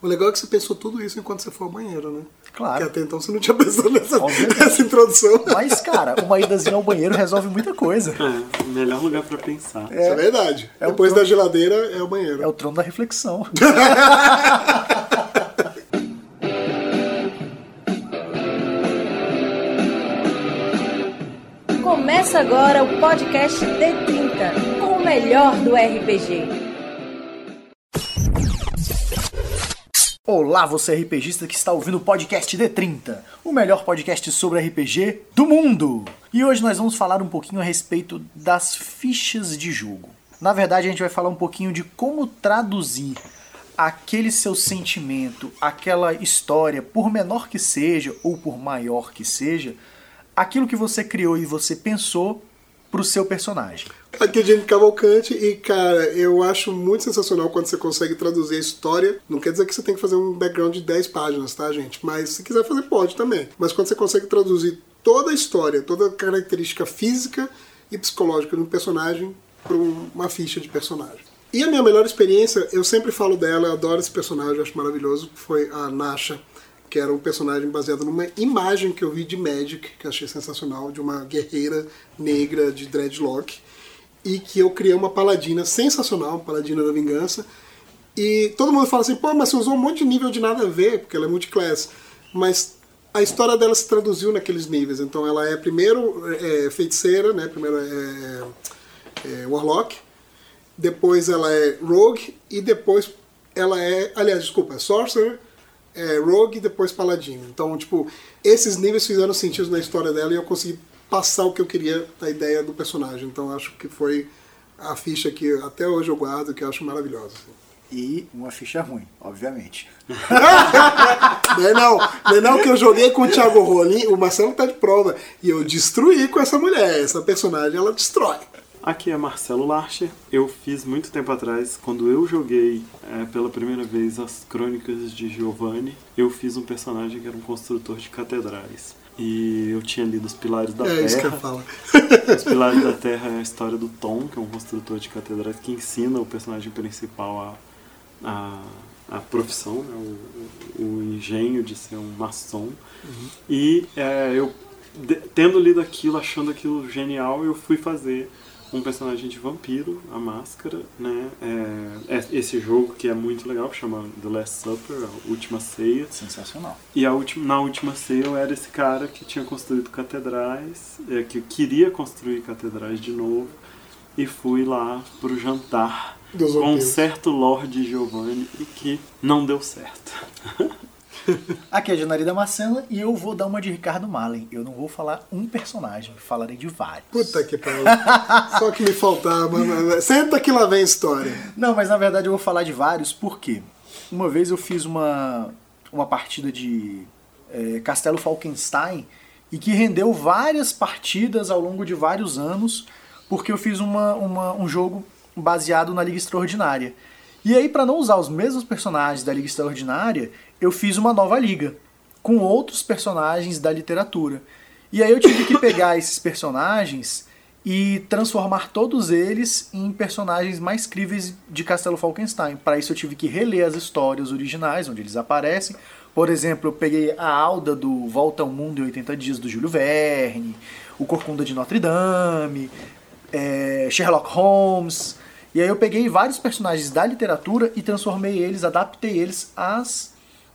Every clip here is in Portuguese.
O legal é que você pensou tudo isso enquanto você foi ao banheiro, né? Claro. Porque até então você não tinha pensado nessa, nessa introdução. Mas, cara, uma idazinha ao banheiro resolve muita coisa. É, o melhor lugar pra pensar. Isso é verdade. É o Depois trono. da geladeira é o banheiro. É o trono da reflexão. Começa agora o podcast D30, com o melhor do RPG. Olá, você RPGista que está ouvindo o podcast D30, o melhor podcast sobre RPG do mundo. E hoje nós vamos falar um pouquinho a respeito das fichas de jogo. Na verdade, a gente vai falar um pouquinho de como traduzir aquele seu sentimento, aquela história, por menor que seja ou por maior que seja, aquilo que você criou e você pensou pro seu personagem. Aqui é Jenny Cavalcante e, cara, eu acho muito sensacional quando você consegue traduzir a história. Não quer dizer que você tem que fazer um background de 10 páginas, tá, gente? Mas se quiser fazer, pode também. Mas quando você consegue traduzir toda a história, toda a característica física e psicológica de um personagem para uma ficha de personagem. E a minha melhor experiência, eu sempre falo dela, eu adoro esse personagem, acho maravilhoso, foi a Nasha, que era um personagem baseado numa imagem que eu vi de Magic, que achei sensacional, de uma guerreira negra de dreadlock, e que eu criei uma paladina sensacional, paladina da vingança, e todo mundo fala assim, pô, mas você usou um monte de nível de nada a ver, porque ela é multiclass, mas a história dela se traduziu naqueles níveis, então ela é primeiro é, feiticeira, né, primeiro é, é Warlock, depois ela é Rogue, e depois ela é, aliás, desculpa, é Sorcerer, é, Rogue e depois Paladino. Então, tipo, esses níveis fizeram sentido na história dela e eu consegui passar o que eu queria da ideia do personagem. Então, acho que foi a ficha que até hoje eu guardo, que eu acho maravilhosa. assim. E uma ficha ruim, obviamente. Não é não, não é não que eu joguei com o Thiago Rolim, o Marcelo tá de prova, e eu destruí com essa mulher. Essa personagem, ela destrói. Aqui é Marcelo Larcher. Eu fiz muito tempo atrás, quando eu joguei é, pela primeira vez as Crônicas de Giovanni, eu fiz um personagem que era um construtor de catedrais. E eu tinha lido Os Pilares da é Terra. isso que eu falo. Os Pilares da Terra é a história do Tom, que é um construtor de catedrais que ensina o personagem principal a, a, a profissão, né, o, o engenho de ser um maçom. E é, eu, de- tendo lido aquilo, achando aquilo genial, eu fui fazer um personagem de vampiro, a máscara, né? É, é esse jogo que é muito legal, chama The Last Supper, a Última Ceia. Sensacional. E a última, na última ceia eu era esse cara que tinha construído catedrais, é, que queria construir catedrais de novo, e fui lá pro jantar com um certo Lorde Giovanni e que não deu certo. Aqui é a Janari Damascena e eu vou dar uma de Ricardo Malen. Eu não vou falar um personagem, falarei de vários. Puta que pariu. Só que me faltava. Senta que lá vem a história. Não, mas na verdade eu vou falar de vários porque uma vez eu fiz uma, uma partida de é, Castelo Falkenstein e que rendeu várias partidas ao longo de vários anos porque eu fiz uma, uma- um jogo baseado na Liga Extraordinária. E aí, para não usar os mesmos personagens da Liga Extraordinária, eu fiz uma nova liga com outros personagens da literatura. E aí eu tive que pegar esses personagens e transformar todos eles em personagens mais críveis de Castelo Falkenstein. Para isso eu tive que reler as histórias originais, onde eles aparecem. Por exemplo, eu peguei a Alda do Volta ao Mundo em 80 Dias do Júlio Verne, o Corcunda de Notre Dame, é, Sherlock Holmes. E aí eu peguei vários personagens da literatura e transformei eles, adaptei eles às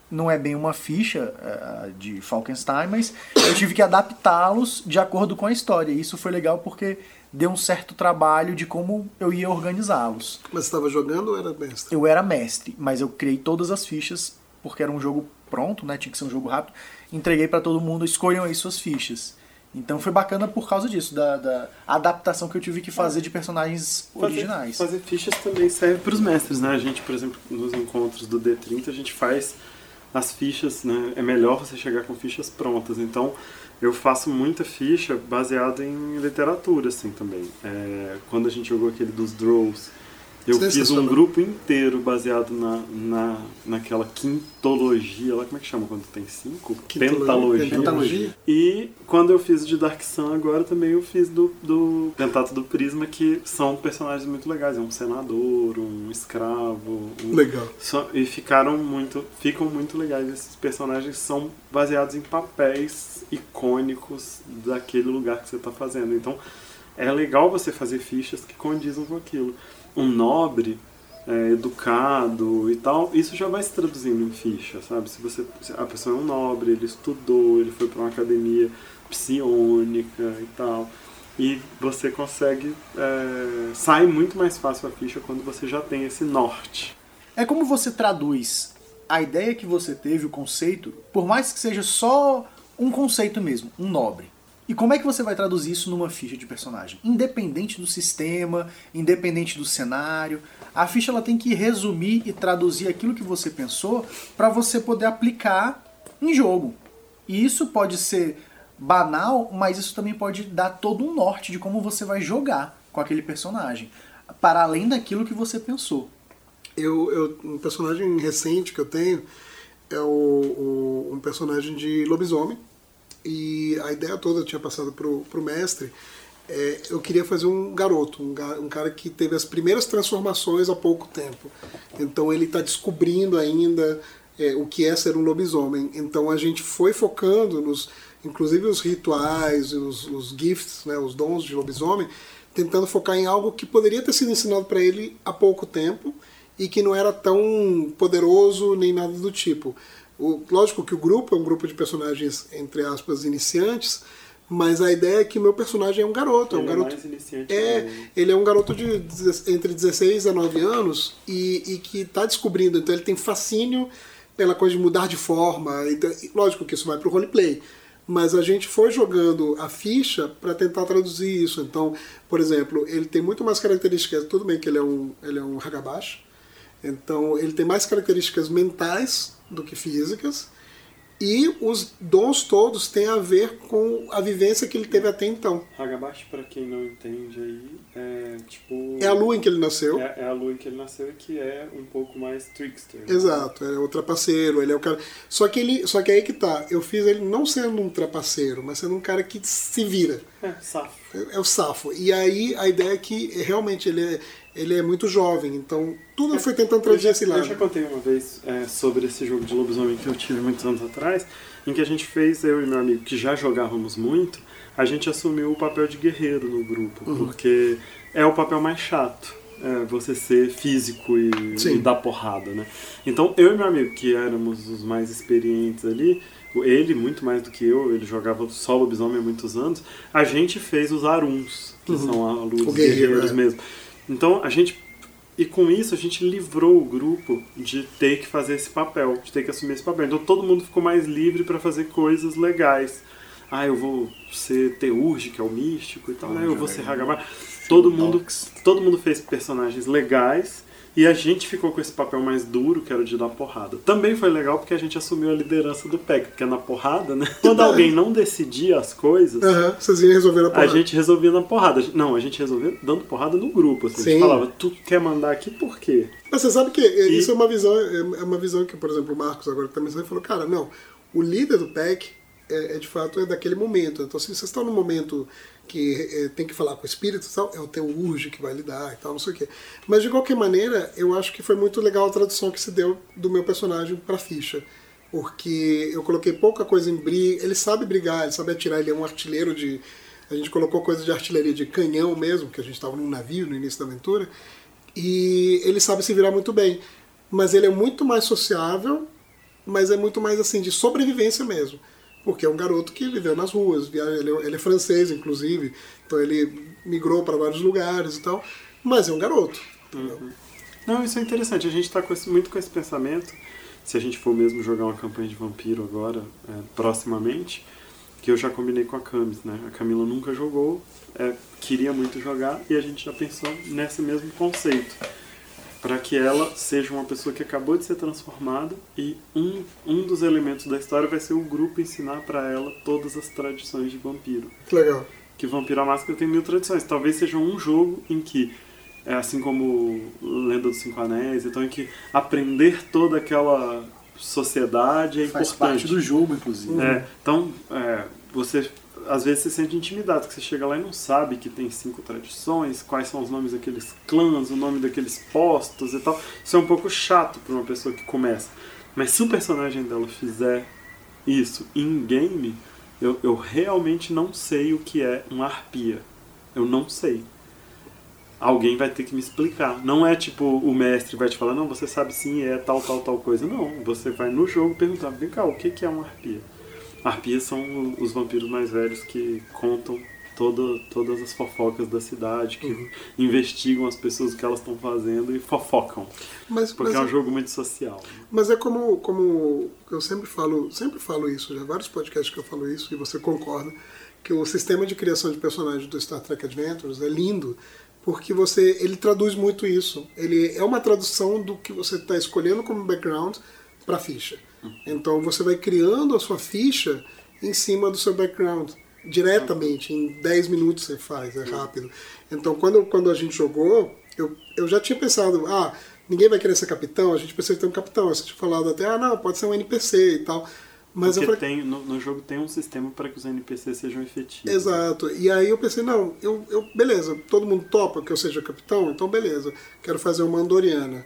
não é bem uma ficha eh, de Falkenstein, mas eu tive que adaptá-los de acordo com a história. E isso foi legal porque deu um certo trabalho de como eu ia organizá-los. Mas você estava jogando ou era mestre? Eu era mestre, mas eu criei todas as fichas porque era um jogo pronto, né? Tinha que ser um jogo rápido. Entreguei para todo mundo, escolham aí suas fichas. Então foi bacana por causa disso, da, da adaptação que eu tive que fazer de personagens originais. Fazer, fazer fichas também serve para os mestres, né? A gente, por exemplo, nos encontros do D30, a gente faz as fichas, né? É melhor você chegar com fichas prontas. Então, eu faço muita ficha baseada em literatura, assim, também. É, quando a gente jogou aquele dos Draws, Eu fiz um grupo inteiro baseado na, na, naquela quintologia, lá como é que chama quando tem cinco? Pentalogia. Pentalogia. E quando eu fiz de Dark Sun agora também eu fiz do, do Pentato do Prisma, que são personagens muito legais. É um senador, um escravo. Um... Legal. Só- e ficaram muito, ficam muito legais. Esses personagens são baseados em papéis icônicos daquele lugar que você está fazendo. Então é legal você fazer fichas que condizam com aquilo. Um nobre, é, educado e tal, isso já vai se traduzindo em ficha, sabe? Se você, se a pessoa é um nobre, ele estudou, ele foi para uma academia psionica e tal. E você consegue. É, sai muito mais fácil a ficha quando você já tem esse norte. É como você traduz a ideia que você teve, o conceito, por mais que seja só um conceito mesmo, um nobre. E como é que você vai traduzir isso numa ficha de personagem? Independente do sistema, independente do cenário, a ficha ela tem que resumir e traduzir aquilo que você pensou para você poder aplicar em jogo. E isso pode ser banal, mas isso também pode dar todo um norte de como você vai jogar com aquele personagem, para além daquilo que você pensou. Eu, eu, um personagem recente que eu tenho é o, o- um personagem de lobisomem. E a ideia toda tinha passado pro, pro mestre. É, eu queria fazer um garoto, um, ga- um cara que teve as primeiras transformações há pouco tempo. Então ele está descobrindo ainda é, o que é ser um lobisomem. Então a gente foi focando nos, inclusive os rituais, os, os gifts, né, os dons de lobisomem, tentando focar em algo que poderia ter sido ensinado para ele há pouco tempo e que não era tão poderoso nem nada do tipo. O, lógico que o grupo é um grupo de personagens, entre aspas, iniciantes, mas a ideia é que o meu personagem é um garoto. É um Ele é garoto mais iniciante é, que ele é um garoto de entre 16 e 19 anos e, e que está descobrindo. Então ele tem fascínio pela coisa de mudar de forma. Então, lógico que isso vai para o roleplay. Mas a gente foi jogando a ficha para tentar traduzir isso. Então, por exemplo, ele tem muito mais características. Tudo bem que ele é um, ele é um Hagabashi. Então, ele tem mais características mentais do que físicas. E os dons todos têm a ver com a vivência que ele teve até então. Hagabashi, pra quem não entende aí, é tipo. É a lua em que ele nasceu. É, é a lua em que ele nasceu e que é um pouco mais trickster. né? Exato, é o trapaceiro, ele é o cara. Só que ele, só que aí que tá, eu fiz ele não sendo um trapaceiro, mas sendo um cara que se vira. É, safo. É, é o safo. E aí a ideia é que realmente ele é, ele é muito jovem, então tudo eu fui tentando Eu já, esse eu lado. já contei uma vez é, sobre esse jogo de lobisomem que eu tive muitos anos atrás, em que a gente fez, eu e meu amigo, que já jogávamos muito, a gente assumiu o papel de guerreiro no grupo, Uhum. porque é o papel mais chato. é, você ser físico e, e dar porrada, né? Então, eu e meu amigo, que éramos os mais experientes ali, ele muito mais do que eu, ele jogava só lobisomem há muitos anos, a gente fez os aruns, que são a luz Uhum. Guerreiros é. mesmo. Então, a gente e com isso a gente livrou o grupo de ter que fazer esse papel, de ter que assumir esse papel. Então todo mundo ficou mais livre para fazer coisas legais. Ah, eu vou ser Teurge, que é o místico e tal, né? Eu vou ser Hagabar. Todo mundo, todo mundo fez personagens legais e a gente ficou com esse papel mais duro, que era o de dar porrada. Também foi legal porque a gente assumiu a liderança do PEC, porque na porrada, né? Quando alguém não decidia as coisas, Aham, vocês iam resolver a a porrada. gente resolvia na porrada. Não, a gente resolvia dando porrada no grupo. Assim. A Sim. gente falava, tu quer mandar aqui por quê? Mas você sabe que é, E- isso é uma visão, é é uma visão que, por exemplo, o Marcos agora que também saiu, falou, cara, não, o líder do PEC é, é, de fato é daquele momento. Então, se vocês estão num momento que é, tem que falar com o espírito tal, é o teu urge que vai lidar e tal, não sei o quê. Mas de qualquer maneira, eu acho que foi muito legal a tradução que se deu do meu personagem pra ficha. Porque eu coloquei pouca coisa em briga. Ele sabe brigar, ele sabe atirar, ele é um artilheiro de. A gente colocou coisa de artilharia de canhão mesmo, que a gente estava num navio no início da aventura. E ele sabe se virar muito bem. Mas ele é muito mais sociável, mas é muito mais assim, de sobrevivência mesmo. Porque é um garoto que viveu nas ruas, ele é, ele é francês, inclusive, então ele migrou para vários lugares e tal. Mas é um garoto. entendeu? Não, isso é interessante. A gente está muito com esse pensamento, se a gente for mesmo jogar uma campanha de vampiro agora, é, proximamente, que eu já combinei com a Camis, né? A Camila nunca jogou, é, queria muito jogar, e a gente já pensou nesse mesmo conceito. Para que ela seja uma pessoa que acabou de ser transformada e um, um dos elementos da história vai ser o grupo ensinar para ela todas as tradições de vampiro. Que legal. que Vampiro à Máscara tem mil tradições. Talvez seja um jogo em que é assim como Lenda dos Cinco Anéis, então é que aprender toda aquela sociedade é Faz importante. parte do jogo, inclusive. É, então, é, você às vezes se sente intimidado, que você chega lá e não sabe que tem cinco tradições, quais são os nomes daqueles clãs, o nome daqueles postos e tal. Isso é um pouco chato para uma pessoa que começa. Mas se o personagem dela fizer isso em game, eu, eu realmente não sei o que é uma arpia. Eu não sei. Alguém vai ter que me explicar. Não é tipo o mestre vai te falar, não, você sabe sim, é tal, tal, tal coisa. Não, você vai no jogo perguntar, vem cá, o que é uma arpia? Arpias são os vampiros mais velhos que contam todas as fofocas da cidade, que investigam as pessoas o que elas estão fazendo e fofocam. Mas, Porque mas, é um jogo muito social. mas é como, como eu sempre falo, sempre falo isso, já vários podcasts que eu falo isso e você concorda, que o sistema de criação de personagens do Star Trek Adventures é lindo, porque você ele traduz muito isso. Ele é uma tradução do que você está escolhendo como background para a ficha. Então você vai criando a sua ficha em cima do seu background diretamente, em 10 minutos você faz, é rápido. Então quando, quando a gente jogou, eu, eu já tinha pensado, ah, ninguém vai querer ser capitão, a gente precisa ter um capitão. Você tinha falado até, ah, não, pode ser um NPC e tal. Mas eu Porque falei, tem, no, no jogo tem um sistema para que os NPCs sejam efetivos. Exato. E aí eu pensei, não, eu, eu beleza, todo mundo topa que eu seja capitão, então beleza, quero fazer uma Andoriana.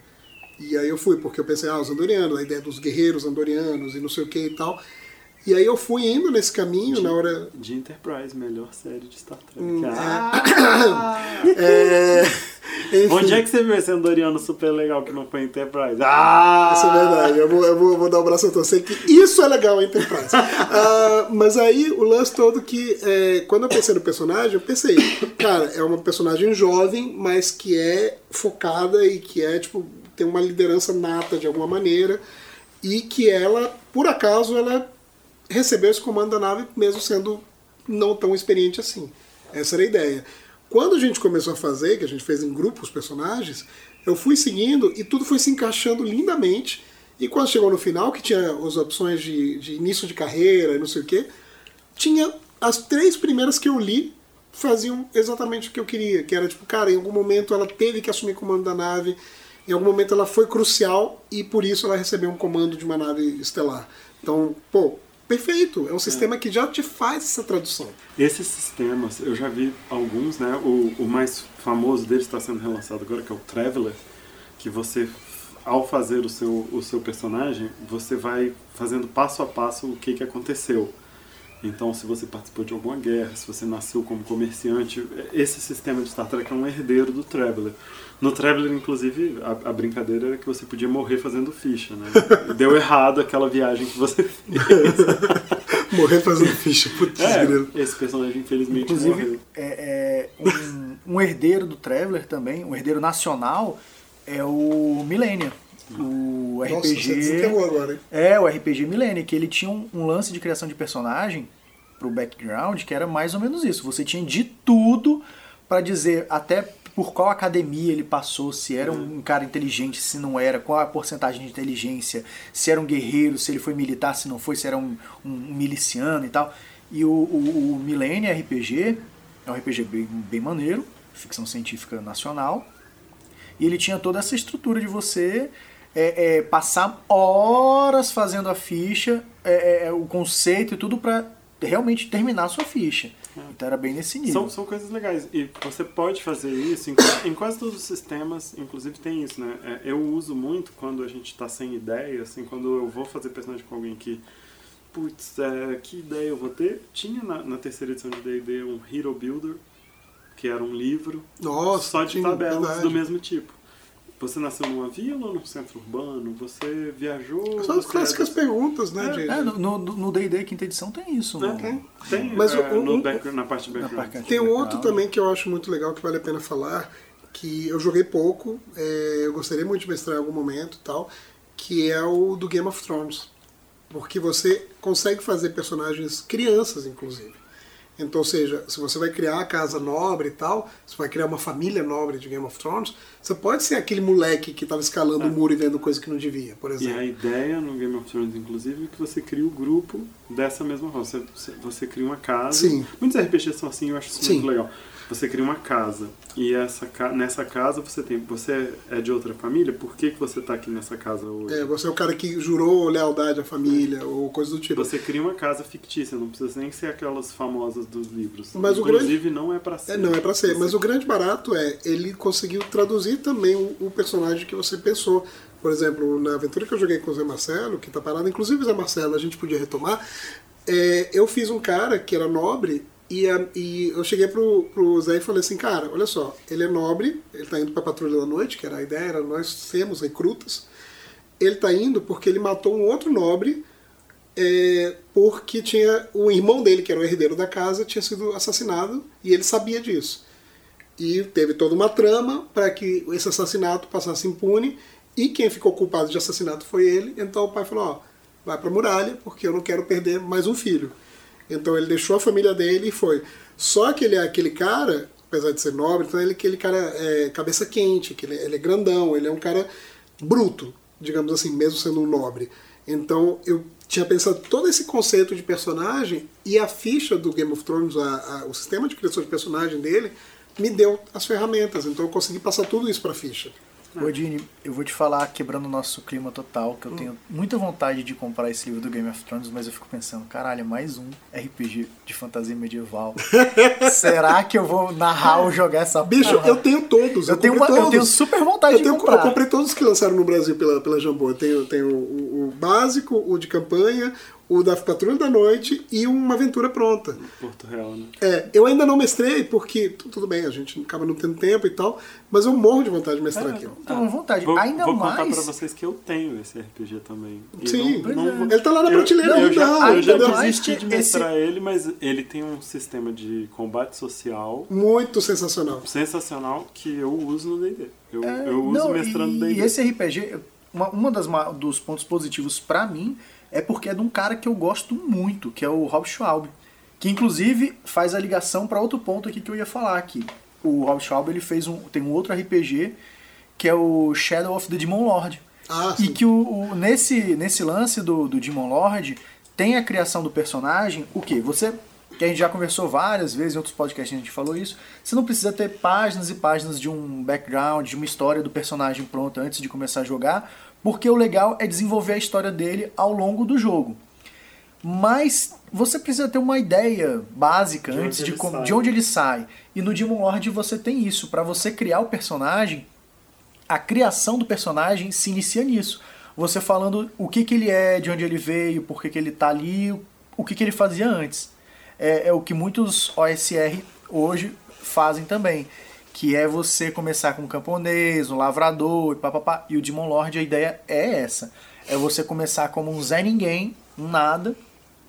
E aí eu fui, porque eu pensei, ah, os Andorianos, a ideia dos guerreiros Andorianos e não sei o que e tal. E aí eu fui indo nesse caminho na hora. De Enterprise, melhor série de Star Trek. Hum, Ah, É... Enfim, onde é que você viu esse Andoriano super legal que não foi Enterprise? Ah! Isso é verdade, eu vou, eu vou, vou dar o braço a torcer que isso é legal, Enterprise. Ah, mas aí o lance todo que, é, quando eu pensei no personagem, eu pensei, cara, é uma personagem jovem, mas que é focada e que é, tipo, tem uma liderança nata de alguma maneira, e que ela, por acaso, ela recebeu esse comando da nave mesmo sendo não tão experiente assim. Essa era a ideia. Quando a gente começou a fazer, que a gente fez em grupo os personagens, eu fui seguindo e tudo foi se encaixando lindamente. E quando chegou no final, que tinha as opções de, de início de carreira e não sei o quê, tinha as três primeiras que eu li faziam exatamente o que eu queria, que era tipo, cara, em algum momento ela teve que assumir comando da nave, em algum momento ela foi crucial e por isso ela recebeu um comando de uma nave estelar. Então, pô, perfeito, é um sistema que já te faz essa tradução. Esses sistemas, eu já vi alguns, né? O, o mais famoso deles está sendo relançado agora, que é o Traveler, que você, ao fazer o seu, o seu personagem, você vai fazendo passo a passo o que, que aconteceu. Então, se você participou de alguma guerra, se você nasceu como comerciante, esse sistema de Star Trek é um herdeiro do Traveler. No Traveler, inclusive, a, a brincadeira era que você podia morrer fazendo ficha, né? Deu errado aquela viagem que você fez. Morrer fazendo ficha, putz, grilo. É, esse personagem infelizmente morreu. Inclusive, é, é, um, um herdeiro do Traveler também, um herdeiro nacional, é o Millennium. O Nossa, RPG. você desenterrou agora, hein? É, o RPG Millennium, que ele tinha um, um lance de criação de personagem pro background que era mais ou menos isso. Você tinha de tudo pra dizer até por qual academia ele passou, se era um cara inteligente, se não era, qual a porcentagem de inteligência, se era um guerreiro, se ele foi militar, se não foi, se era um, um- miliciano e tal. E o, o, o Millennium RPG é um RPG bem, bem maneiro, ficção científica nacional. E ele tinha toda essa estrutura de você é, é, passar horas fazendo a ficha, é, é, o conceito e tudo pra realmente terminar a sua ficha. Então era bem nesse nível. São, são coisas legais. E você pode fazer isso em, em quase todos os sistemas, inclusive tem isso, né? É, eu uso muito quando a gente está sem ideia, assim, quando eu vou fazer personagem com alguém que. Putz, é, que ideia eu vou ter? Tinha na, na terceira edição de DD um Hero Builder, que era um livro Nossa, só de tabelas do mesmo tipo. Você nasceu numa vila ou num centro urbano? Você viajou? São as você clássicas é perguntas, né? de- É, no- no no D&D quinta edição tem isso. no- né? Tem, Mas é, o- no o- background- na parte de background. parte- Tem um outro também que eu acho muito legal, que vale a pena falar, que eu joguei pouco, é, eu gostaria muito de mestrar em algum momento e tal, que é o do Game of Thrones. Porque você consegue fazer personagens crianças, inclusive. Então, ou seja, se você vai criar a casa nobre e tal, você vai criar uma família nobre de Game of Thrones, você pode ser aquele moleque que estava escalando o muro e vendo coisa que não devia, por E exemplo. a ideia no Game of Thrones, inclusive, é que você cria o grupo dessa mesma forma. Você, você- você cria uma casa. Sim. Muitos RPGs são assim, eu acho isso Sim. muito legal. Você cria uma casa. E essa, nessa casa você tem. Você é de outra família? Por que, que você tá aqui nessa casa hoje? É, você é o cara que jurou lealdade à família ou coisa do tipo. Você cria uma casa fictícia, não precisa nem ser aquelas famosas dos livros. Mas o Inclusive, não é pra ser. É, não é pra ser, Você- mas o grande barato é ele conseguiu traduzir também o, o personagem que você pensou. Por exemplo, na aventura que eu joguei com o Zé Marcelo, que tá parado, inclusive o Zé Marcelo, a gente podia retomar, é, eu fiz um cara que era nobre e, a- e eu cheguei pro, pro Zé e falei assim, cara, olha só, ele é nobre, ele tá indo pra Patrulha da Noite, que era a ideia, era nós sermos recrutas, ele tá indo porque ele matou um outro nobre é, porque tinha o irmão dele, que era o herdeiro da casa, tinha sido assassinado e ele sabia disso. E teve toda uma trama para que esse assassinato passasse impune e quem ficou culpado de assassinato foi ele. Então o pai falou: ó, vai para muralha porque eu não quero perder mais um filho. Então ele deixou a família dele e foi. Só que ele é aquele cara, apesar de ser nobre, então ele é aquele cara é, cabeça quente, que ele, ele é grandão, ele é um cara bruto, digamos assim, mesmo sendo um nobre. Então eu tinha pensado todo esse conceito de personagem e a ficha do Game of Thrones, a- a- o sistema de criação de personagem dele, me deu as ferramentas. Então eu consegui passar tudo isso para a ficha. Ô, Dini, eu vou te falar, quebrando o nosso clima total, que eu tenho muita vontade de comprar esse livro do Game of Thrones, mas eu fico pensando, caralho, é mais um RPG de fantasia medieval. Será que eu vou narrar ou jogar essa Bicho, porra? eu tenho todos. Eu tenho comprei uma- eu todos. tenho super vontade eu de tenho- comprar. Eu comprei todos que lançaram no Brasil pela, pela Jambô. Eu tenho, tenho o, o básico, o de campanha, o da Patrulha da Noite e uma aventura pronta. Porto Real, né? É, eu ainda não mestrei porque, tu- tudo bem, a gente acaba não tendo tempo e tal, mas eu morro de vontade de mestrar aquilo. Tô com vontade. Vou, Ainda vou contar mais. pra vocês que eu tenho esse RPG também. E Sim, não- não vou- ele tá lá na eu- prateleira, eu, já, não, eu já desisti de Esse- mestrar ele, mas ele tem um sistema de combate social Muito sensacional. sensacional que eu uso no D&D. Eu, É, eu uso não, mestrando D&D. e esse RPG, uma, uma das dos pontos positivos pra mim é porque é de um cara que eu gosto muito, que é o Rob Schwalbe, que inclusive faz a ligação pra outro ponto aqui que eu ia falar aqui. O Rob Schwalbe ele fez um tem um outro RPG que é o Shadow of the Demon Lord. Ah, e que o, o- nesse, nesse lance do, do Demon Lord tem a criação do personagem, o que? Você, que a gente já conversou várias vezes em outros podcasts a gente falou isso, você não precisa ter páginas e páginas de um background, de uma história do personagem pronta antes de começar a jogar, porque o legal é desenvolver a história dele ao longo do jogo. Mas você precisa ter uma ideia básica De antes de, como- de onde ele sai. E no Demon Lord você tem isso. Para você criar o personagem, a criação do personagem se inicia nisso. Você falando o que, que ele é, de onde ele veio, por que, que ele tá ali, o que, que ele fazia antes. É, é o que muitos OSR hoje fazem também. Que é você começar com um camponês, um lavrador e papapá. E o Demon Lord, a ideia é essa. É você começar como um Zé Ninguém, um nada,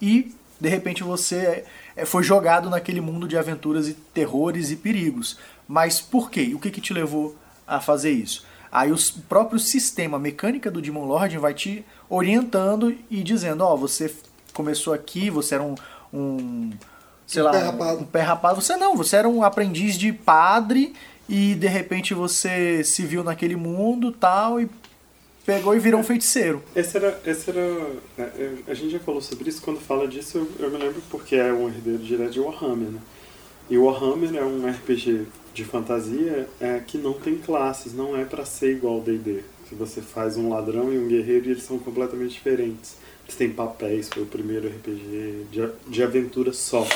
e de repente você é, foi jogado naquele mundo de aventuras e terrores e perigos. Mas por quê? O que, que te levou a fazer isso? Aí o próprio sistema, a mecânica do Demon Lord vai te orientando e dizendo, ó, você f- começou aqui, você era um, um sei Um lá, pé rapado. um pé rapado. Você não, você era um aprendiz de padre e de repente você se viu naquele mundo tal e pegou e virou um feiticeiro. Esse era, esse era. é, é, A gente já falou sobre isso, quando fala disso eu, eu me lembro porque é um herdeiro direto de Warhammer, né? E o Warhammer é um RPG de fantasia é, que não tem classes, não é pra ser igual ao D&D. Que você faz um ladrão e um guerreiro e eles são completamente diferentes. Eles têm papéis, foi o primeiro RPG de, de aventura só.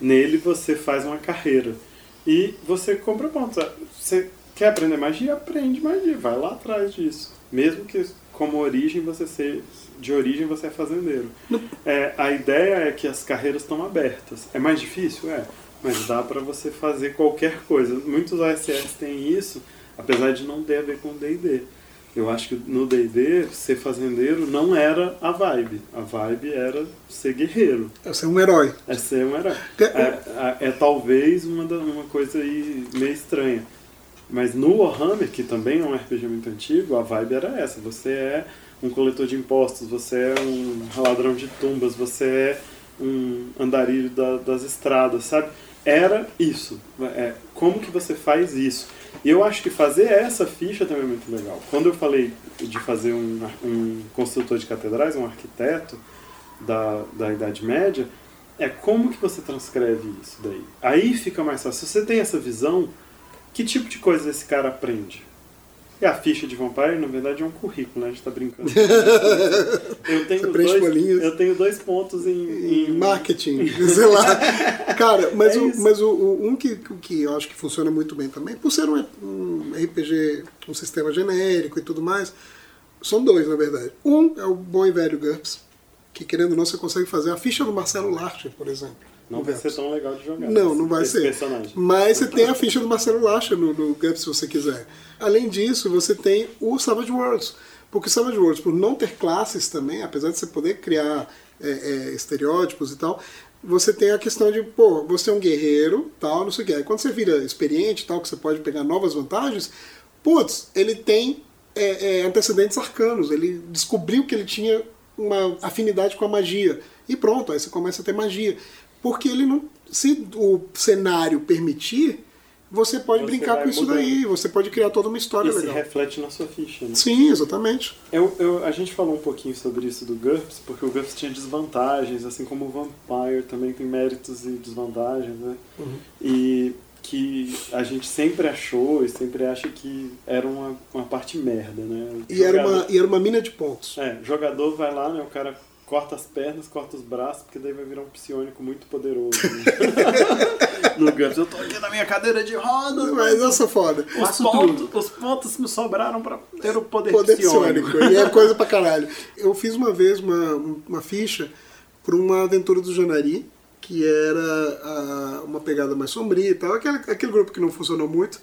Nele você faz uma carreira. E você compra pontos. Você quer aprender magia? Aprende magia. Vai lá atrás disso. Mesmo que como origem você ser. De origem você é fazendeiro. É, a ideia é que as carreiras estão abertas. É mais difícil? É. Mas dá pra você fazer qualquer coisa. Muitos OSS têm isso, apesar de não ter a ver com D&D. Eu acho que no D&D, ser fazendeiro não era a vibe. A vibe era ser guerreiro. É um herói. É ser um herói. É, É, é, é talvez uma, da- uma coisa aí meio estranha. Mas no Warhammer, que também é um RPG muito antigo, a vibe era essa. Você é um coletor de impostos, você é um ladrão de tumbas, você é um andarilho da- das estradas, sabe? Era isso. É, como que você faz isso? E eu acho que fazer essa ficha também é muito legal. Quando eu falei de fazer um, um construtor de catedrais, um arquiteto da, da Idade Média, é como que você transcreve isso daí. Aí fica mais fácil. Se você tem essa visão, que tipo de coisa esse cara aprende? E a ficha de Vampire, na verdade, é um currículo, né? A gente tá brincando. Eu tenho, dois, bolinhas. eu tenho dois pontos em, em em marketing, sei lá. Cara, mas, É o, mas o, o- um que, que eu acho que funciona muito bem também, por ser um, um RPG, um sistema genérico e tudo mais, são dois, na verdade. Um é o bom e velho GURPS, que querendo ou não, você consegue fazer a ficha do Marcelo Larcher, por exemplo. Não vai ser tão legal de jogar. Não, esse- não vai ser. personagem. Mas você tem a ficha do Marcelo Lacha no, no GURPS, se você quiser. Além disso, você tem o Savage Worlds. Porque o Savage Worlds, por não ter classes também, apesar de você poder criar é, é, estereótipos e tal, você tem a questão de, pô, você é um guerreiro, tal, não sei o que. Aí quando você vira experiente, tal, que você pode pegar novas vantagens, putz, ele tem é, é, antecedentes arcanos. Ele descobriu que ele tinha uma afinidade com a magia. E pronto, aí você começa a ter magia. Porque ele não. Se o cenário permitir, você pode Você brincar com isso mudando. daí. Você pode criar toda uma história se legal. reflete na sua ficha, né? Sim, exatamente. Eu, eu- a gente falou um pouquinho sobre isso do GURPS, porque o GURPS tinha desvantagens, assim como o Vampire também tem méritos e desvantagens, né? Uhum. E que a gente sempre achou e sempre acha que era uma, uma parte merda, né? E era, Jogador- uma, e era uma mina de pontos. É, jogador vai lá, né? O cara corta as pernas, corta os braços, porque daí vai virar um psionico muito poderoso. Né? no GURPS, eu tô aqui na minha cadeira de rodas, Mas eu sou foda. os pontos, os pontos me sobraram pra ter o poder, Poder psiônico. psiônico. E é coisa pra caralho. Eu fiz uma vez uma, uma ficha pra uma aventura do Janari, que era ah, uma pegada mais sombria e tal. Aquele, aquele grupo que não funcionou muito.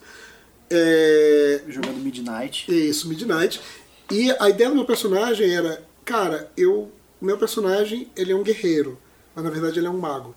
É, Jogando Midnight. É isso, Midnight. E a ideia do meu personagem era, cara, eu, meu personagem, ele é um guerreiro, mas na verdade ele é um mago.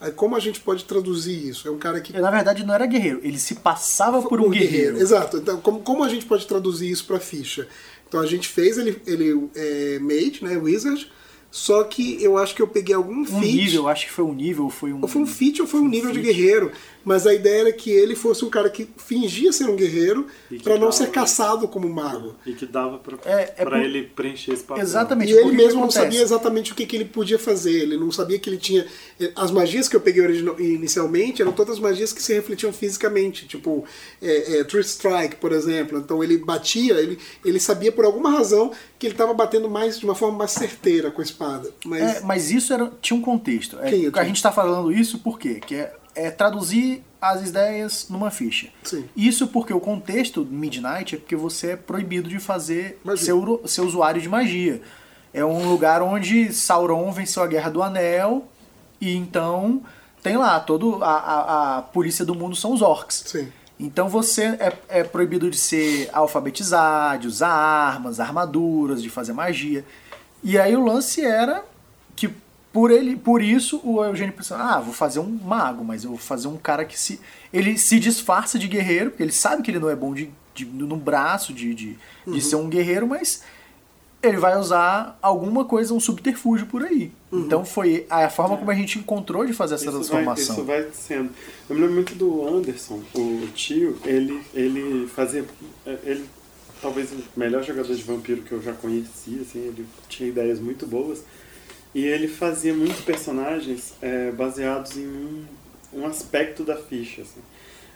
Aí como a gente pode traduzir isso? É um cara que Ele, na verdade, não era guerreiro, ele se passava por um guerreiro. Exato. Então, como, como a gente pode traduzir isso para ficha? Então a gente fez ele, ele é, mage, né, wizard, só que eu acho que eu peguei algum Um feat. nível, acho que foi um nível, foi um. Ou foi um feat ou foi um nível de feat. guerreiro. Mas a ideia era que ele fosse um cara que fingia ser um guerreiro para não dava- ser caçado como mago. E que dava pra, É, é por- ele preencher esse papel. Exatamente. E ele porque mesmo não sabia exatamente o que, que ele podia fazer. Ele não sabia que ele tinha. As magias que eu peguei original- inicialmente eram todas magias que se refletiam fisicamente. Tipo, é, é, Tree Strike, por exemplo. Então ele batia, ele, ele sabia por alguma razão que ele estava batendo mais de uma forma mais certeira com a espada. Mas. É, mas isso era, tinha um contexto. É, a gente está falando isso por quê? Que é, é traduzir as ideias numa ficha. Sim. Isso porque o contexto do Midnight é porque você é proibido de fazer Magia. uro- ser usuário de magia. É um lugar onde Sauron venceu a Guerra do Anel e então tem lá, todo a, a, a polícia do mundo são os orcs. Sim. Então você é, é proibido de ser alfabetizado, de usar armas, armaduras, de fazer magia. E aí o lance era que por ele, por isso o Eugênio pensou, ah, vou fazer um mago, mas eu vou fazer um cara que se ele se disfarça de guerreiro, porque ele sabe que ele não é bom de, de- no braço de, de, de ser um guerreiro, mas ele vai usar alguma coisa, um subterfúgio por aí. Então foi a forma como a gente encontrou de fazer essa Isso vai, transformação. isso vai sendo. Eu me lembro muito do Anderson, o tio, ele, ele fazia. Ele talvez o melhor jogador de vampiro que eu já conheci, assim, ele tinha ideias muito boas. E ele fazia muitos personagens é, baseados em um, um aspecto da ficha. Assim.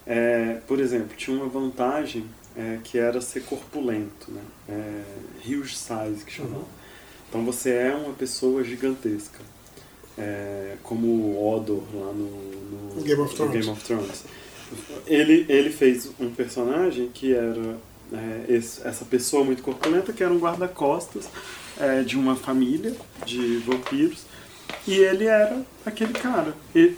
É, por exemplo, tinha uma vantagem é, que era ser corpulento, né? É, huge size que chamava. Então você é uma pessoa gigantesca. É, como o Odor lá no, no- Game of no Thrones. Game of Thrones. Ele, ele fez um personagem que era é, esse- essa pessoa muito corpulenta, que era um guarda-costas é, de uma família de vampiros. E ele era aquele cara. E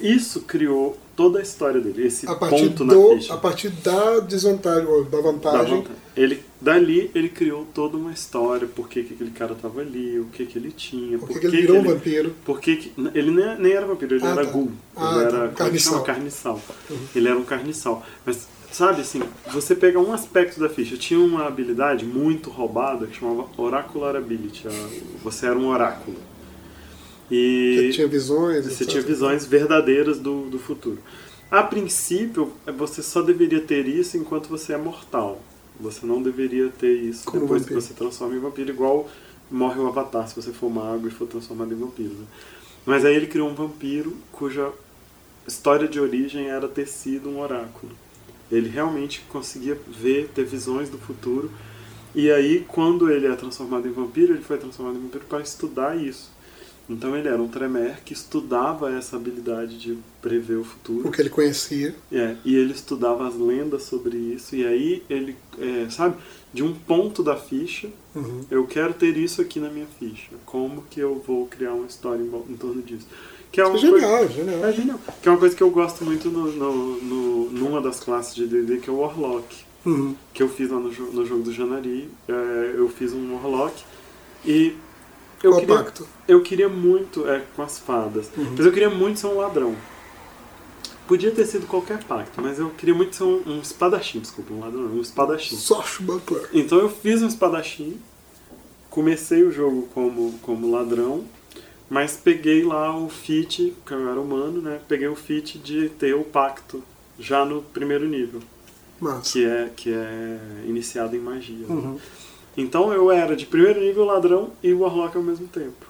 isso criou toda a história dele, esse A partir, ponto na do, ficha. a partir da desvantagem, ou da Da vantagem. Ele, dali ele criou toda uma história, por que, que aquele cara tava ali, o que, que ele tinha, Por que que ele virou um vampiro? Por que ele nem, nem era vampiro, ele Ah, era tá. ghoul. Ah, ele tá. era como é chama? Carniçal. carniçal. Ele era um carniçal. Mas, sabe assim, você pega um aspecto da ficha, tinha uma habilidade muito roubada que chamava Oracular Ability. a- Você era um oráculo. E Você tinha visões. você tinha visões verdadeiras do, do futuro. A princípio, você só deveria ter isso enquanto você é mortal. Você não deveria ter isso Como depois vampiro. que você transforma em vampiro, igual morre o avatar se você for mago e for transformado em vampiro. né? Mas aí ele criou um vampiro cuja história de origem era ter sido um oráculo. Ele realmente conseguia ver, ter visões do futuro. E aí, quando ele é transformado em vampiro, ele foi transformado em vampiro para estudar isso. Então ele era um Tremere que estudava essa habilidade de prever o futuro. O que ele conhecia. É, e ele estudava as lendas sobre isso. E aí ele, é, sabe, de um ponto da ficha, Uhum. eu quero ter isso aqui na minha ficha. Como que eu vou criar uma história em, em torno disso? Que é uma Isso é coisa- genial, genial. é genial. Que é uma coisa que eu gosto muito no, no, no- numa das classes de D&D, que é o Warlock. Uhum. Que eu fiz lá no, no jogo do Janari. É, eu fiz um Warlock. E eu Qual queria, pacto? eu queria muito, é, com as fadas, Uhum. mas eu queria muito ser um ladrão. Podia ter sido qualquer pacto, mas eu queria muito ser um, um espadachim, desculpa, um ladrão, um espadachim. Swashbuckler. Então eu fiz um espadachim, comecei o jogo como, como ladrão, mas peguei lá o feat, que eu era humano, né? Peguei o feat de ter o pacto já no primeiro nível, Massa. que é, que é iniciado em magia. né? Uhum. Então eu era de primeiro nível ladrão e Warlock ao mesmo tempo.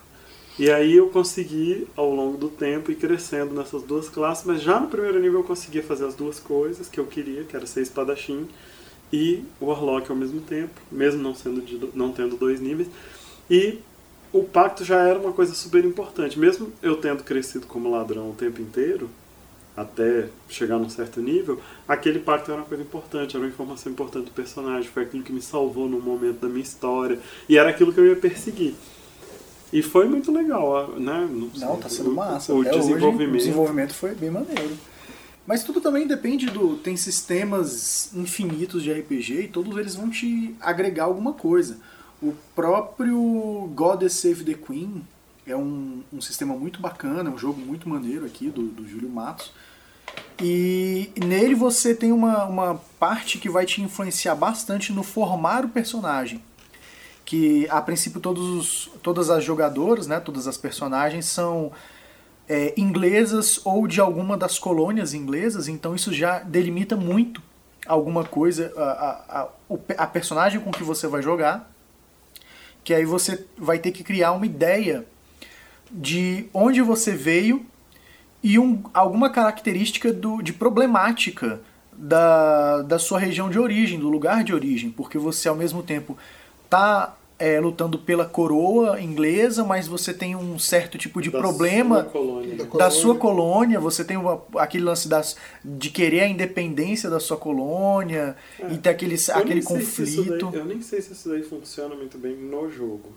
E aí eu consegui, ao longo do tempo, ir crescendo nessas duas classes, mas já no primeiro nível eu conseguia fazer as duas coisas que eu queria, que era ser espadachim e Warlock ao mesmo tempo, mesmo não, sendo de não tendo dois níveis. E o pacto já era uma coisa super importante. Mesmo eu tendo crescido como ladrão o tempo inteiro, até chegar num certo nível, aquele pacto era uma coisa importante, era uma informação importante do personagem, foi aquilo que me salvou num momento da minha história, e era aquilo que eu ia perseguir. E foi muito legal, né? Não, tá sendo o- massa. O, hoje, desenvolvimento. o desenvolvimento foi bem maneiro. Mas tudo também depende do. Tem sistemas infinitos de RPG e todos eles vão te agregar alguma coisa. O próprio Goddess Save the Queen é um, um sistema muito bacana, é um jogo muito maneiro aqui do, do Júlio Matos. E nele você tem uma, uma parte que vai te influenciar bastante no formar o personagem que a princípio todos os, todas as jogadoras, né, todas as personagens são é, inglesas ou de alguma das colônias inglesas, então isso já delimita muito alguma coisa, a, a, a, a personagem com que você vai jogar, que aí você vai ter que criar uma ideia de onde você veio e um, alguma característica do, de problemática da, da sua região de origem, do lugar de origem, porque você ao mesmo tempo está lutando pela coroa inglesa, mas você tem um certo tipo de da problema sua colônia. Da da sua colônia, você tem uma- aquele lance das, de querer a independência da sua colônia e ter aquele, Eu aquele conflito. daí- eu nem sei se isso daí funciona muito bem no jogo.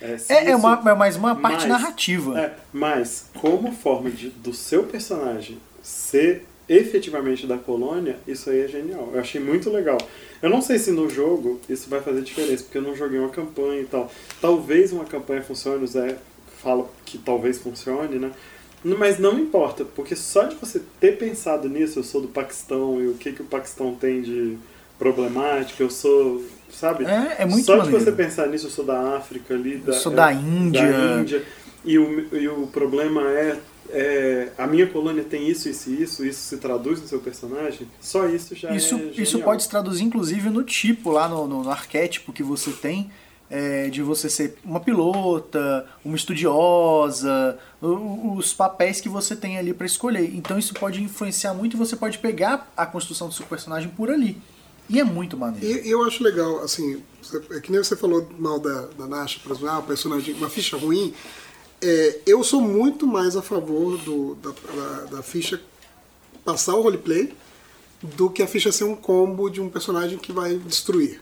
É, É, é, uma, é mais uma parte Mas- narrativa. É, mas como forma de, do seu personagem ser efetivamente da colônia, isso aí é genial. Eu achei muito legal. Eu não sei se no jogo isso vai fazer diferença, porque eu não joguei uma campanha e tal. Talvez uma campanha funcione, o Zé fala que talvez funcione, né? Mas não importa, porque só de você ter pensado nisso, eu sou do Paquistão e o que, que o Paquistão tem de problemática, eu sou, sabe? É, é muito Só maneiro. de você pensar nisso, eu sou da África ali, da, sou da é, Índia. da Índia, e o, e o problema é, é, a minha colônia tem isso, isso e isso, isso se traduz no seu personagem, só isso já Isso, é isso pode se traduzir, inclusive, no tipo, lá no, no- no arquétipo que você tem, é, de você ser uma pilota, uma estudiosa, os papéis que você tem ali para escolher. Então isso pode influenciar muito e você pode pegar a construção do seu personagem por ali. E é muito maneiro. E eu acho legal, assim, é que nem você falou mal da, da Nasha, por exemplo, ah, personagem, uma ficha ruim. É, eu sou muito mais a favor do, da, da, da ficha passar o roleplay do que a ficha ser um combo de um personagem que vai destruir.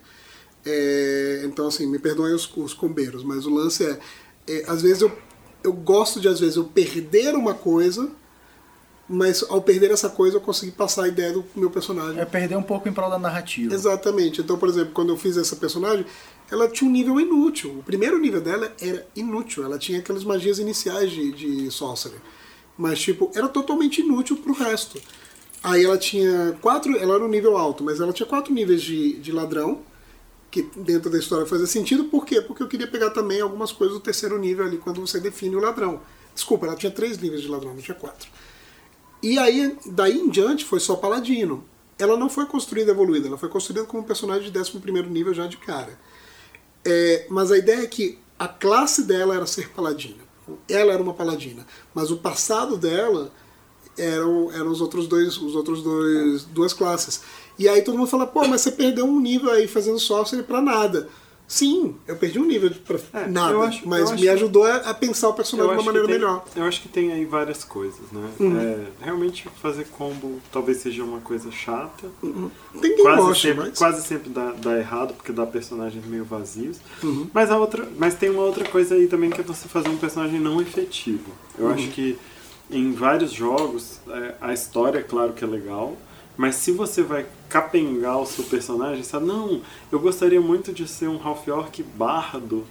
É, então, assim, me perdoem os, os combeiros, mas o lance é, é, às vezes eu, eu gosto de, às vezes, eu perder uma coisa, mas ao perder essa coisa eu consegui passar a ideia do meu personagem É perder um pouco em prol da narrativa. Exatamente. Então, por exemplo, quando eu fiz essa personagem, ela tinha um nível inútil. O primeiro nível dela era inútil. Ela tinha aquelas magias iniciais de, de Sorcerer. Mas, tipo, era totalmente inútil pro resto. Aí ela tinha quatro. Ela era um nível alto, mas ela tinha quatro níveis de, de ladrão. Que dentro da história fazia sentido. Por quê? Porque eu queria pegar também algumas coisas do terceiro nível ali, quando você define o ladrão. Desculpa, ela tinha três níveis de ladrão, não tinha quatro. E aí, daí em diante, foi só Paladino. Ela não foi construída evoluída, ela foi construída como um personagem de 11 nível já de cara. É, mas a ideia é que a classe dela era ser Paladino. ela era uma paladina, mas o passado dela eram, eram os outros dois, os outros dois, duas classes. E aí todo mundo fala, pô, mas você perdeu um nível aí fazendo sorcery pra nada. Sim, eu perdi um nível pra É, nada, acho- mas me ajudou a, a pensar o personagem de uma que maneira tem- melhor. Eu acho que tem aí várias coisas, né? Uhum. É, realmente fazer combo talvez seja uma coisa chata. Tem quem quase gosta, sempre, mas... quase sempre dá, dá errado, porque dá personagens meio vazios. Uhum. Mas, a outra, mas tem uma outra coisa aí também que é você fazer um personagem não efetivo. Eu Uhum. acho que em vários jogos é, a história, claro que é legal, mas se você vai capengar o seu personagem, sabe? Não, eu gostaria muito de ser um Half Orc bardo,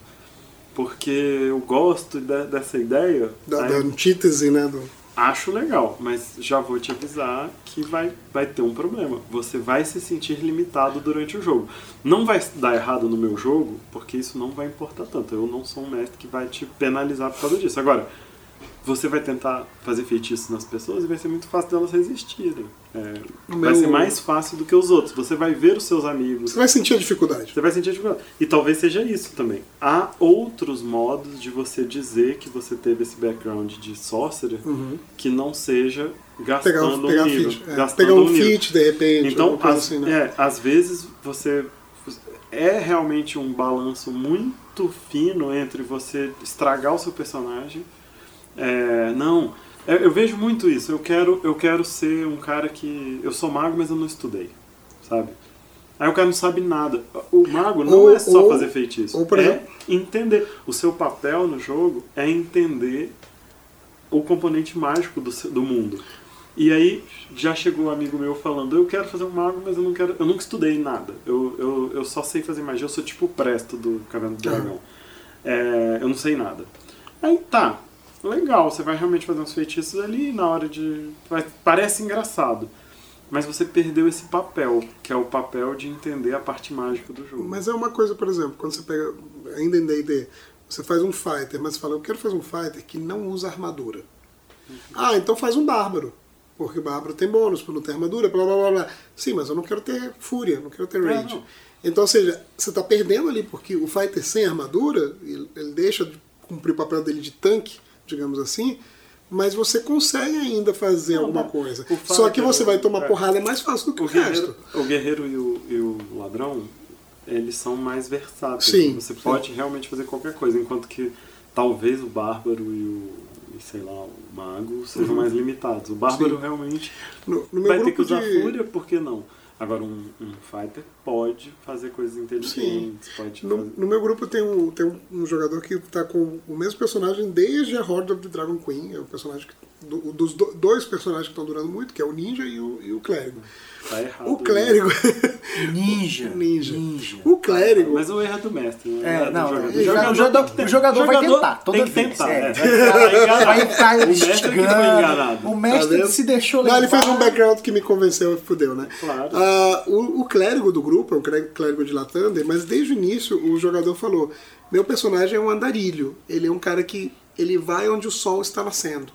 porque eu gosto de- dessa ideia. Da, Aí- da antítese, né? Do... Acho legal, mas já vou te avisar que vai, vai ter um problema. Você vai se sentir limitado durante o jogo. Não vai dar errado no meu jogo, porque isso não vai importar tanto. Eu não sou um mestre que vai te penalizar por causa disso. Agora, você vai tentar fazer feitiços nas pessoas e vai ser muito fácil delas resistirem. É, No Vai meu- ser mais fácil do que os outros. Você vai ver os seus amigos, Você vai sentir a dificuldade. você vai sentir dificuldade. E talvez seja isso também. Há outros modos de você dizer que você teve esse background de sorcerer que não seja Pegar, gastando pegar, um nível. feat, é, gastando pegar um um feat, de repente, Então, às, assim, né? é, às vezes você é realmente um balanço muito fino entre você estragar o seu personagem. É, não, eu, eu vejo muito isso. Eu quero, eu quero ser um cara que eu sou mago, mas eu não estudei, sabe? Aí o cara não sabe nada. O mago não Ou- é só ou- fazer feitiço. ou, por é exemplo- entender. O seu papel no jogo é entender o componente mágico do, do mundo. E aí já chegou um amigo meu falando, eu quero fazer um mago, mas eu não quero. Eu nunca estudei nada. Eu, eu, eu só sei fazer magia, eu sou tipo o presto do Caverna do Dragão. É, eu não sei nada. Aí tá, legal, você vai realmente fazer uns feitiços ali na hora de. vai- parece engraçado. Mas você perdeu esse papel, que é o papel de entender a parte mágica do jogo. Mas é uma coisa, por exemplo, quando você pega, ainda em D&D, você faz um fighter, mas você fala, eu quero fazer um fighter que não usa armadura. Ah, então faz um bárbaro. Porque o bárbaro tem bônus por não ter armadura, blá blá blá blá. Sim, mas eu não quero ter fúria, não quero ter É, rage. não. Então, ou seja, você está perdendo ali, porque o fighter sem armadura, ele, ele deixa de cumprir o papel dele de tanque, digamos assim, mas você consegue ainda fazer Não, alguma coisa. Só que fighter, você vai tomar é. porrada mais fácil do que o, O resto. o guerreiro e, o, e o ladrão, eles são mais versáteis. Sim, Você sim. pode realmente fazer qualquer coisa, enquanto que talvez o bárbaro e o, e, sei lá, o mago sejam mais limitados. O bárbaro Uhum. Sim. realmente No, no vai ter que usar de... fúria, por que não? Agora, um, um fighter pode fazer coisas inteligentes, pode No, fazer... no meu grupo tem, um, tem um, um jogador que tá com o mesmo personagem desde a Horde of the Dragon Queen. É o personagem que, do- dos do- dois personagens que estão durando muito, que é o Ninja e o, e o Clérigo. Tá errado. O Clérigo. Ninja. Ninja. Ninja. O Clérigo. Mas o erro é do mestre, né? É, do não, jogador. o jogador- o jogador- o jogador vai tentar, toda tem que vez, tentar, é. é. Vai ficar O mestre que foi instigando. enganado. O Tá mestre vendo? se deixou Não, levar. ele fez um background que me convenceu e fudeu, né? Claro. Ah, o, o clérigo do grupo é o clé- clérigo de Lathander, mas desde o início o jogador falou: meu personagem é um andarilho. Ele é um cara que ele vai onde o sol está nascendo.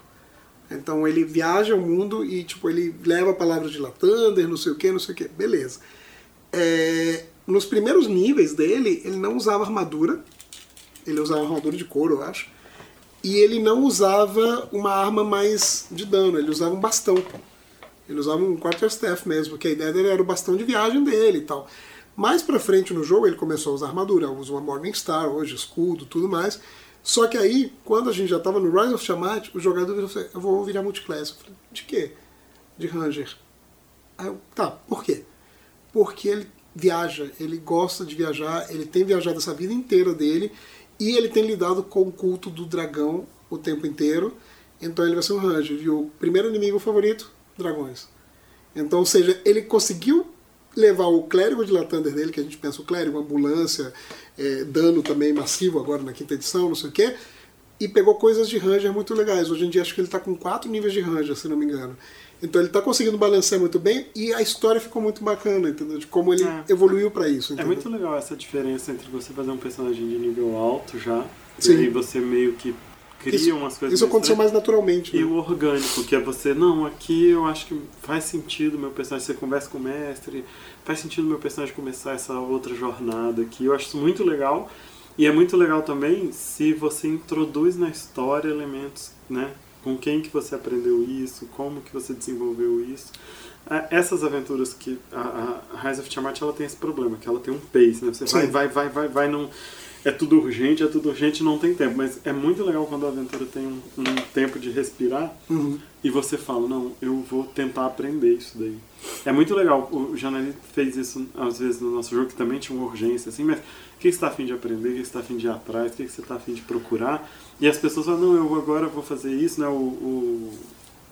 Então ele viaja o mundo e tipo ele leva a palavra de Lathander, não sei o que, não sei o que. Beleza. É, nos primeiros níveis dele, ele não usava armadura. Ele usava armadura de couro, eu acho. E ele não usava uma arma mais de dano, ele usava um bastão. Ele usava um quarterstaff mesmo, porque a ideia dele era o bastão de viagem dele e tal. Mais pra frente no jogo ele começou a usar armadura, usa uma Morningstar hoje, escudo, tudo mais. Só que aí, quando a gente já tava no Rise of Tiamat, o jogador virou assim, eu vou virar multiclass. Eu falei, de quê? De Ranger. Aí eu, tá, por quê? Porque ele viaja, ele gosta de viajar, ele tem viajado essa vida inteira dele e ele tem lidado com o culto do dragão o tempo inteiro. Então ele vai ser um Ranger. E o primeiro inimigo favorito, dragões. Então, ou seja, ele conseguiu levar o clérigo de Lathander dele, que a gente pensa o clérigo, ambulância, é, dano também massivo agora na quinta edição, não sei o quê, e pegou coisas de Ranger muito legais. Hoje em dia acho que ele está com quatro níveis de Ranger, se não me engano. Então ele está conseguindo balancear muito bem e a história ficou muito bacana, entendeu? De como ele É. evoluiu para isso, É entendeu? muito legal essa diferença entre você fazer um personagem de nível alto já, Sim. e aí você meio que cria Isso, umas coisas isso aconteceu mais naturalmente. E né? o orgânico, que é você, não, aqui eu acho que faz sentido meu personagem, você conversa com o mestre, faz sentido meu personagem começar essa outra jornada aqui. Eu acho isso muito legal. E é muito legal também se você introduz na história elementos, né? Com quem que você aprendeu isso, como que você desenvolveu isso. Ah, Essas aventuras que a, a Rise of Tiamat ela tem esse problema, que ela tem um pace, né? Você vai, vai, vai, vai, vai num é tudo urgente, é tudo urgente, não tem tempo. Mas é muito legal quando a aventura tem um, um tempo de respirar Uhum. e você fala, não, eu vou tentar aprender isso daí. É muito legal. O Janelli fez isso às vezes no nosso jogo, que também tinha uma urgência, assim, mas o que você está afim de aprender, o que você está afim de ir atrás, o que você está afim de procurar. E as pessoas falam, não, eu agora vou fazer isso, né? O, o-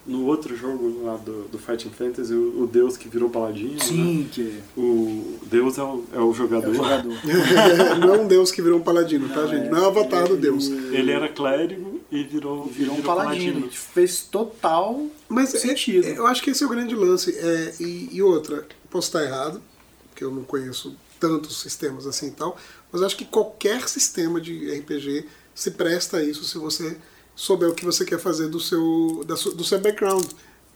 no outro jogo lá do, do Fighting Fantasy, o, o Deus que virou paladino, né? Sim, que O Deus é o, é o é jogador. o jogador. não é um deus que virou um paladino, tá, gente? Não é o avatar do deus. Ele era clérigo e virou, Virou um paladino. Fez total Mas é- sentido. é- eu acho que esse é o grande lance. É, e, e outra, posso estar errado, porque eu não conheço tantos sistemas assim e tal, mas eu acho que qualquer sistema de RPG se presta a isso se você souber o que você quer fazer do seu, da do seu background,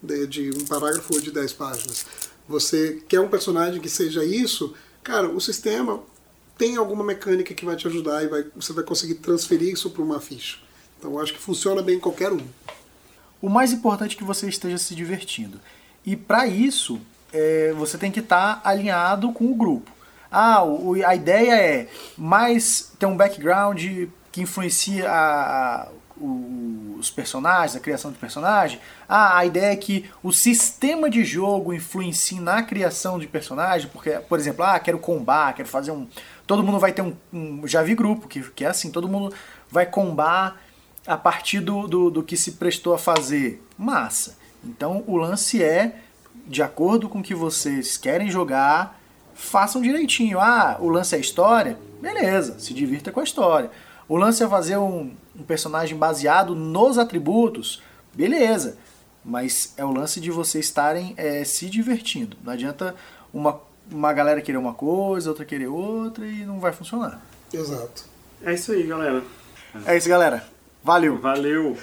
de, de um parágrafo ou de 10 páginas. Você quer um personagem que seja isso, cara, o sistema tem alguma mecânica que vai te ajudar e vai, você vai conseguir transferir isso para uma ficha. Então acho que funciona bem em qualquer um. O mais importante é que você esteja se divertindo. E para isso, é, você tem que estar alinhado com o grupo. Ah, o- a ideia é mais ter um background que influencia a- a- o- os personagens, a criação de personagem. Ah, a ideia é que o sistema de jogo influencie na criação de personagem, porque, por exemplo, ah, quero combar, quero fazer um. Todo mundo vai ter um. um- já vi grupo que, que é assim, todo mundo vai combar a partir do, do, do que se prestou a fazer. Massa. Então o lance é, de acordo com o que vocês querem jogar, façam direitinho. Ah, o lance é história? Beleza, se divirta com a história. O lance é fazer um, um personagem baseado nos atributos? Beleza. Mas é o lance de vocês estarem é, se divertindo. Não adianta uma, uma galera querer uma coisa, outra querer outra e não vai funcionar. Exato. É isso aí, galera. É isso, galera. Valeu! Valeu!